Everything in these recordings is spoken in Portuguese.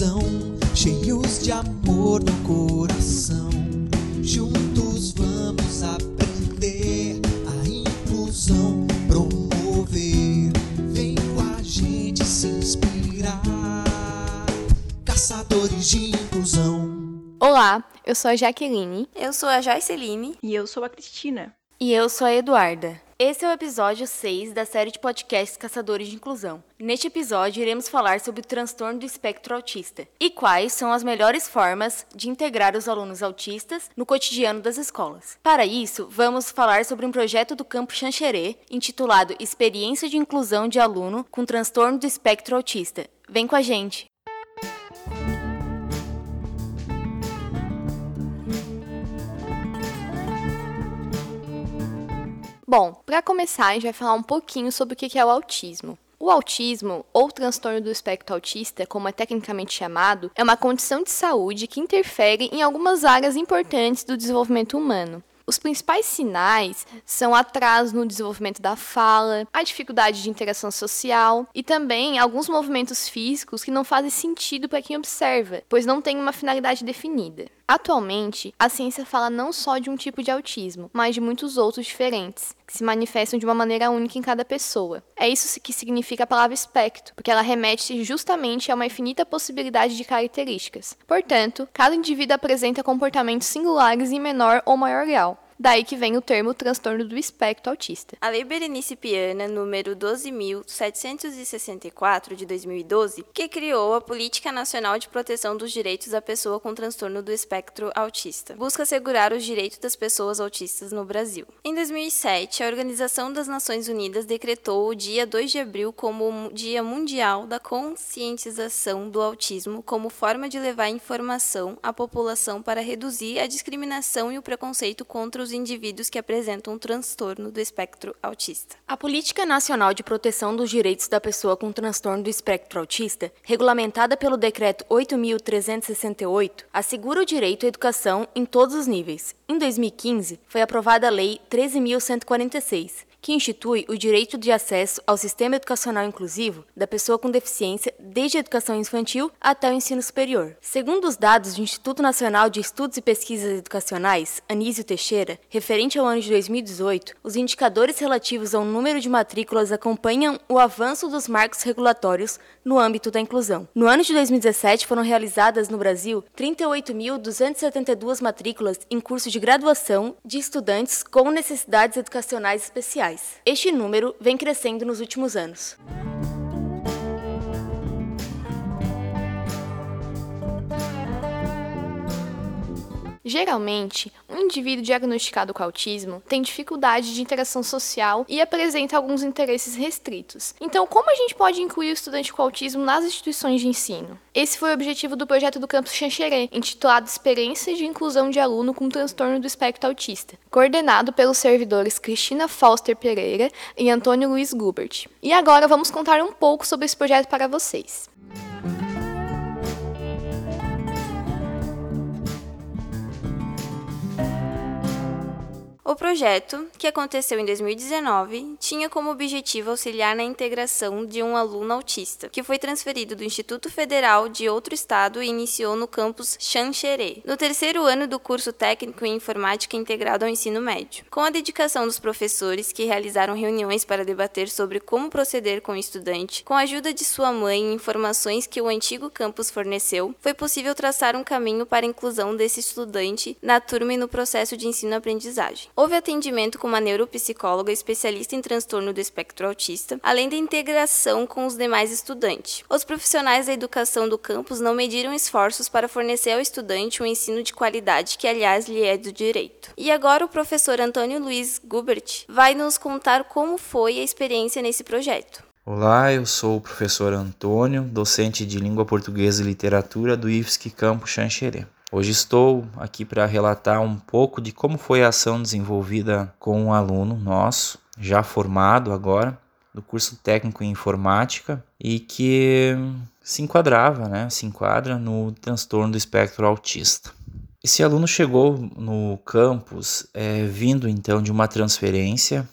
inclusão, cheios de amor no coração. Juntos vamos aprender a inclusão promover. Vem com a gente se inspirar. Caçadores de inclusão. Olá, eu sou a Jaqueline Eu sou a Joyceline. E eu sou a Cristina. E eu sou a Eduarda. Esse é o episódio 6 da série de podcasts Caçadores de Inclusão. Neste episódio, iremos falar sobre o transtorno do espectro autista e quais são as melhores formas de integrar os alunos autistas no cotidiano das escolas. Para isso, vamos falar sobre um projeto do Campo Xanxerê, intitulado Experiência de Inclusão de Aluno com Transtorno do Espectro Autista. Vem com a gente! Bom, para começar, a gente vai falar um pouquinho sobre o que é o autismo. O autismo, ou transtorno do espectro autista, como é tecnicamente chamado, é uma condição de saúde que interfere em algumas áreas importantes do desenvolvimento humano. Os principais sinais são atraso no desenvolvimento da fala, a dificuldade de interação social e também alguns movimentos físicos que não fazem sentido para quem observa, pois não têm uma finalidade definida. Atualmente, a ciência fala não só de um tipo de autismo, mas de muitos outros diferentes, que se manifestam de uma maneira única em cada pessoa. É isso que significa a palavra espectro, porque ela remete justamente a uma infinita possibilidade de características. Portanto, cada indivíduo apresenta comportamentos singulares em menor ou maior grau. Daí que vem o termo transtorno do espectro autista. A Lei Berenice Piana, número 12.764, de 2012, que criou a Política Nacional de Proteção dos Direitos da Pessoa com Transtorno do Espectro Autista, busca assegurar os direitos das pessoas autistas no Brasil. Em 2007, a Organização das Nações Unidas decretou o dia 2 de abril como o Dia Mundial da Conscientização do Autismo como forma de levar informação à população para reduzir a discriminação e o preconceito contra os indivíduos que apresentam um transtorno do espectro autista. A Política Nacional de Proteção dos Direitos da Pessoa com Transtorno do Espectro Autista, regulamentada pelo Decreto 8.368, assegura o direito à educação em todos os níveis. Em 2015, foi aprovada a Lei 13.146, que institui o direito de acesso ao sistema educacional inclusivo da pessoa com deficiência desde a educação infantil até o ensino superior. Segundo os dados do Instituto Nacional de Estudos e Pesquisas Educacionais, Anísio Teixeira, referente ao ano de 2018, os indicadores relativos ao número de matrículas acompanham o avanço dos marcos regulatórios no âmbito da inclusão. No ano de 2017, foram realizadas no Brasil 38.272 matrículas em curso de graduação de estudantes com necessidades educacionais especiais. Este número vem crescendo nos últimos anos. Geralmente, um indivíduo diagnosticado com autismo tem dificuldade de interação social e apresenta alguns interesses restritos. Então, como a gente pode incluir o estudante com autismo nas instituições de ensino? Esse foi o objetivo do projeto do campus Xanxerê, intitulado Experiência de Inclusão de Aluno com Transtorno do Espectro Autista, coordenado pelos servidores Cristina Foster Pereira e Antônio Luiz Gubert. E agora vamos contar um pouco sobre esse projeto para vocês. O projeto, que aconteceu em 2019, tinha como objetivo auxiliar na integração de um aluno autista, que foi transferido do Instituto Federal de outro estado e iniciou no campus Xanxerê, no terceiro ano do curso técnico em informática integrado ao ensino médio. Com a dedicação dos professores, que realizaram reuniões para debater sobre como proceder com o estudante, com a ajuda de sua mãe e informações que o antigo campus forneceu, foi possível traçar um caminho para a inclusão desse estudante na turma e no processo de ensino-aprendizagem. Houve atendimento com uma neuropsicóloga especialista em transtorno do espectro autista, além da integração com os demais estudantes. Os profissionais da educação do campus não mediram esforços para fornecer ao estudante um ensino de qualidade, que aliás lhe é do direito. E agora o professor Antônio Luiz Gubert vai nos contar como foi a experiência nesse projeto. Olá, eu sou o professor Antônio, docente de Língua Portuguesa e Literatura do IFSC Campo Xanxerê. Hoje estou aqui para relatar um pouco de como foi a ação desenvolvida com um aluno nosso, já formado agora, do curso técnico em informática e que se enquadrava, né, se enquadra no transtorno do espectro autista. Esse aluno chegou no campus é, vindo então de uma transferência.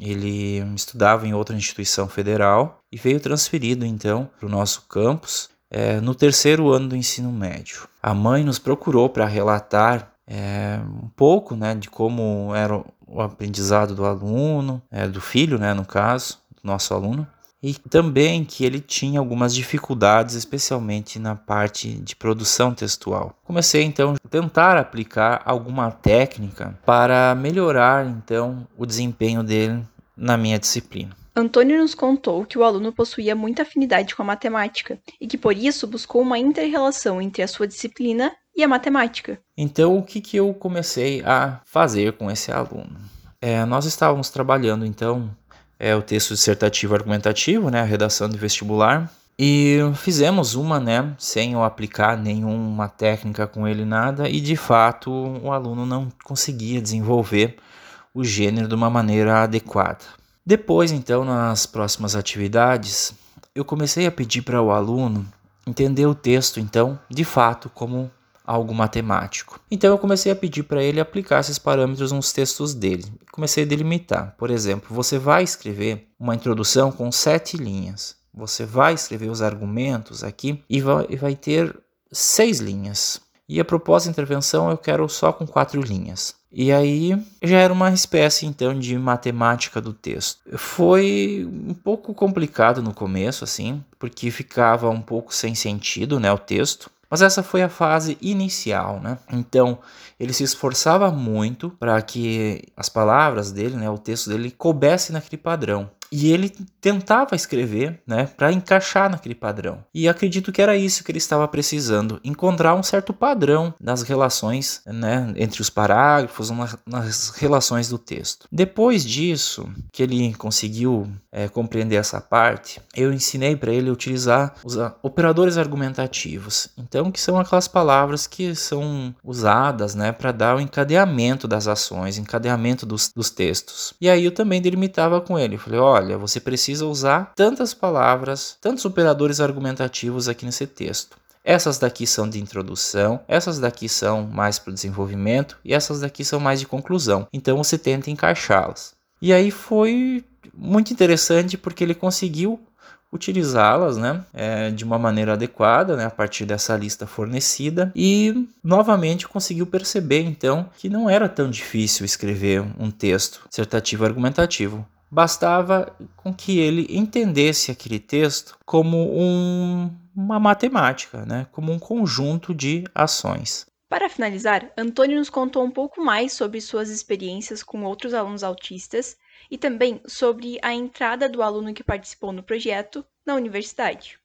Ele estudava em outra instituição federal e veio transferido então para o nosso campus é, no terceiro ano do ensino médio. A mãe nos procurou para relatar é, um pouco né, de como era o aprendizado do aluno, é, do filho, né, no caso, do nosso aluno, e também que ele tinha algumas dificuldades, especialmente na parte de produção textual. Comecei então a tentar aplicar alguma técnica para melhorar então o desempenho dele na minha disciplina. Antônio nos contou que o aluno possuía muita afinidade com a matemática e que por isso buscou uma inter-relação entre a sua disciplina e a matemática. Então, o que, que eu comecei a fazer com esse aluno? É, nós estávamos trabalhando então é, o texto dissertativo argumentativo, né, a redação de vestibular, e fizemos uma, né, sem eu aplicar nenhuma técnica com ele nada, e de fato o aluno não conseguia desenvolver o gênero de uma maneira adequada. Depois, então, nas próximas atividades, eu comecei a pedir para o aluno entender o texto, então, de fato, como algo matemático. Então eu comecei a pedir para ele aplicar esses parâmetros nos textos dele. Comecei a delimitar. Por exemplo, você vai escrever uma introdução com sete linhas. Você vai escrever os argumentos aqui e vai, ter seis linhas. E a proposta de intervenção eu quero só com quatro linhas. E aí já era uma espécie então de matemática do texto. Foi um pouco complicado no começo, assim, porque ficava um pouco sem sentido, né, o texto. Mas essa foi a fase inicial, né? Então, ele se esforçava muito para que as palavras dele, né, o texto dele coubesse naquele padrão. E ele tentava escrever, né, para encaixar naquele padrão. E acredito que era isso que ele estava precisando, encontrar um certo padrão nas relações, né, entre os parágrafos, nas relações do texto. Depois disso, que ele conseguiu é, compreender essa parte, eu ensinei para ele utilizar os operadores argumentativos. Então, que são aquelas palavras que são usadas, né, para dar o encadeamento das ações, encadeamento dos, dos textos. E aí eu também delimitava com ele. Falei, ó, olha, você precisa usar tantas palavras, tantos operadores argumentativos aqui nesse texto. Essas daqui são de introdução, essas daqui são mais para o desenvolvimento e essas daqui são mais de conclusão. Então você tenta encaixá-las. E aí foi muito interessante porque ele conseguiu utilizá-las né, é, de uma maneira adequada né, a partir dessa lista fornecida e novamente conseguiu perceber então que não era tão difícil escrever um texto dissertativo argumentativo bastava com que ele entendesse aquele texto como um, uma matemática, né? como um conjunto de ações. Para finalizar, Antônio nos contou um pouco mais sobre suas experiências com outros alunos autistas e também sobre a entrada do aluno que participou no projeto na universidade.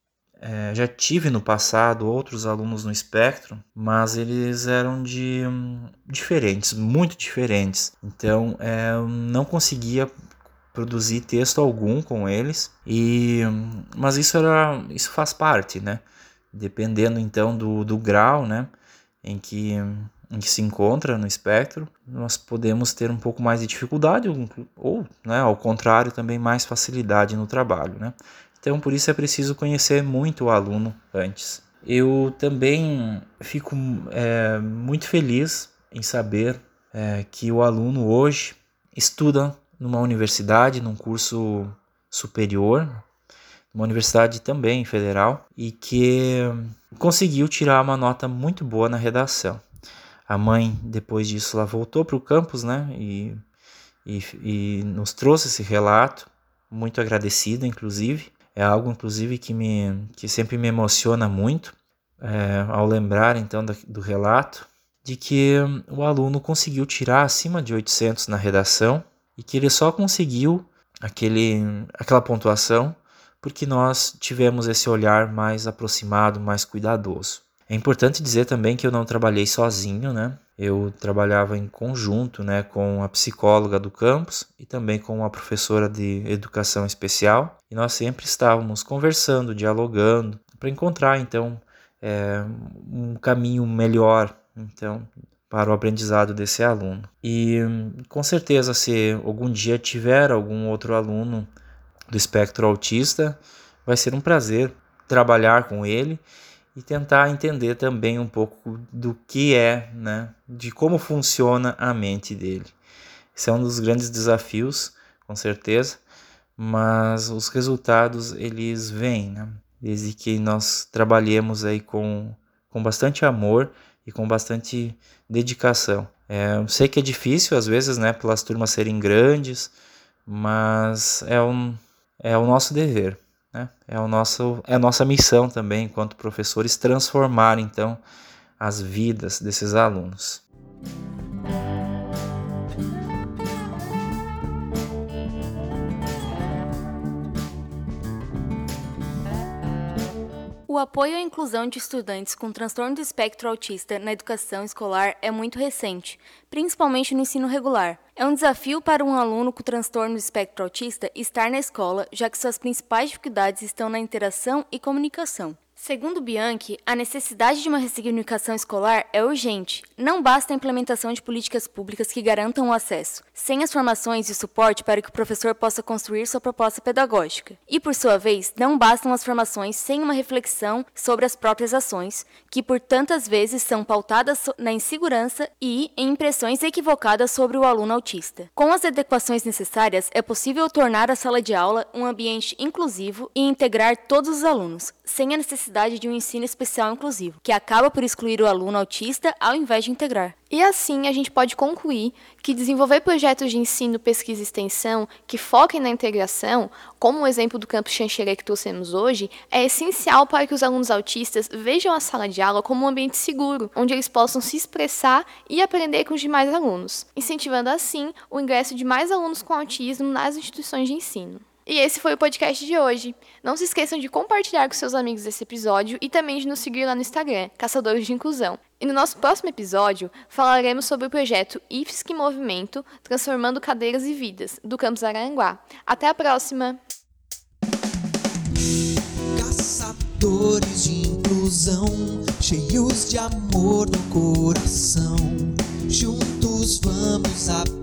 É, já tive no passado outros alunos no espectro, mas eles eram de um, diferentes, muito diferentes. Então, é, não conseguia produzir texto algum com eles e mas isso era isso faz parte né? Dependendo então do, do grau né em que em que se encontra no espectro nós podemos ter um pouco mais de dificuldade ou, né ao contrário também mais facilidade no trabalho né? Então por isso é preciso conhecer muito o aluno antes. Eu também fico é, muito feliz em saber é, que o aluno hoje estuda numa universidade, num curso superior, uma universidade também federal, e que conseguiu tirar uma nota muito boa na redação. A mãe, depois disso, ela voltou para o campus, né, e, e, e nos trouxe esse relato, muito agradecida, inclusive. É algo, inclusive, que, me, que sempre me emociona muito, é, ao lembrar, então, do, relato, de que o aluno conseguiu tirar acima de 800 na redação e que ele só conseguiu aquele, aquela pontuação porque nós tivemos esse olhar mais aproximado, mais cuidadoso. É importante dizer também que eu não trabalhei sozinho, né? Eu trabalhava em conjunto, né, com a psicóloga do campus e também com a professora de educação especial. E nós sempre estávamos conversando, dialogando, para encontrar então é, um caminho melhor, então para o aprendizado desse aluno. E com certeza, se algum dia tiver algum outro aluno do espectro autista, vai ser um prazer trabalhar com ele e tentar entender também um pouco do que é, né, de como funciona a mente dele. Esse é um dos grandes desafios, com certeza, mas os resultados eles vêm, né? desde que nós trabalhemos aí com, com bastante amor e com bastante dedicação. É, eu sei que é difícil às vezes, né, pelas turmas serem grandes, mas é, um, é o nosso dever, né? É, o nosso, é a nossa missão também, enquanto professores, transformar então as vidas desses alunos. O apoio à inclusão de estudantes com transtorno do espectro autista na educação escolar é muito recente, principalmente no ensino regular. É um desafio para um aluno com transtorno do espectro autista estar na escola, já que suas principais dificuldades estão na interação e comunicação. Segundo Bianchi, a necessidade de uma ressignificação escolar é urgente. Não basta a implementação de políticas públicas que garantam o acesso, sem as formações e suporte para que o professor possa construir sua proposta pedagógica. E, por sua vez, não bastam as formações sem uma reflexão sobre as próprias ações, que por tantas vezes são pautadas na insegurança e em impressões equivocadas sobre o aluno autista. Com as adequações necessárias, é possível tornar a sala de aula um ambiente inclusivo e integrar todos os alunos, sem a necessidade de um ensino especial inclusivo, que acaba por excluir o aluno autista ao invés de integrar. E assim a gente pode concluir que desenvolver projetos de ensino, pesquisa e extensão que foquem na integração, como o exemplo do campus Xanxerê que trouxemos hoje, é essencial para que os alunos autistas vejam a sala de aula como um ambiente seguro, onde eles possam se expressar e aprender com os demais alunos, incentivando assim o ingresso de mais alunos com autismo nas instituições de ensino. E esse foi o podcast de hoje. Não se esqueçam de compartilhar com seus amigos esse episódio e também de nos seguir lá no Instagram, Caçadores de Inclusão. E no nosso próximo episódio, falaremos sobre o projeto IFSC Movimento Transformando Cadeiras e Vidas, do Campus Aranguá. Até a próxima! Caçadores de inclusão, cheios de amor no coração. Juntos vamos aprender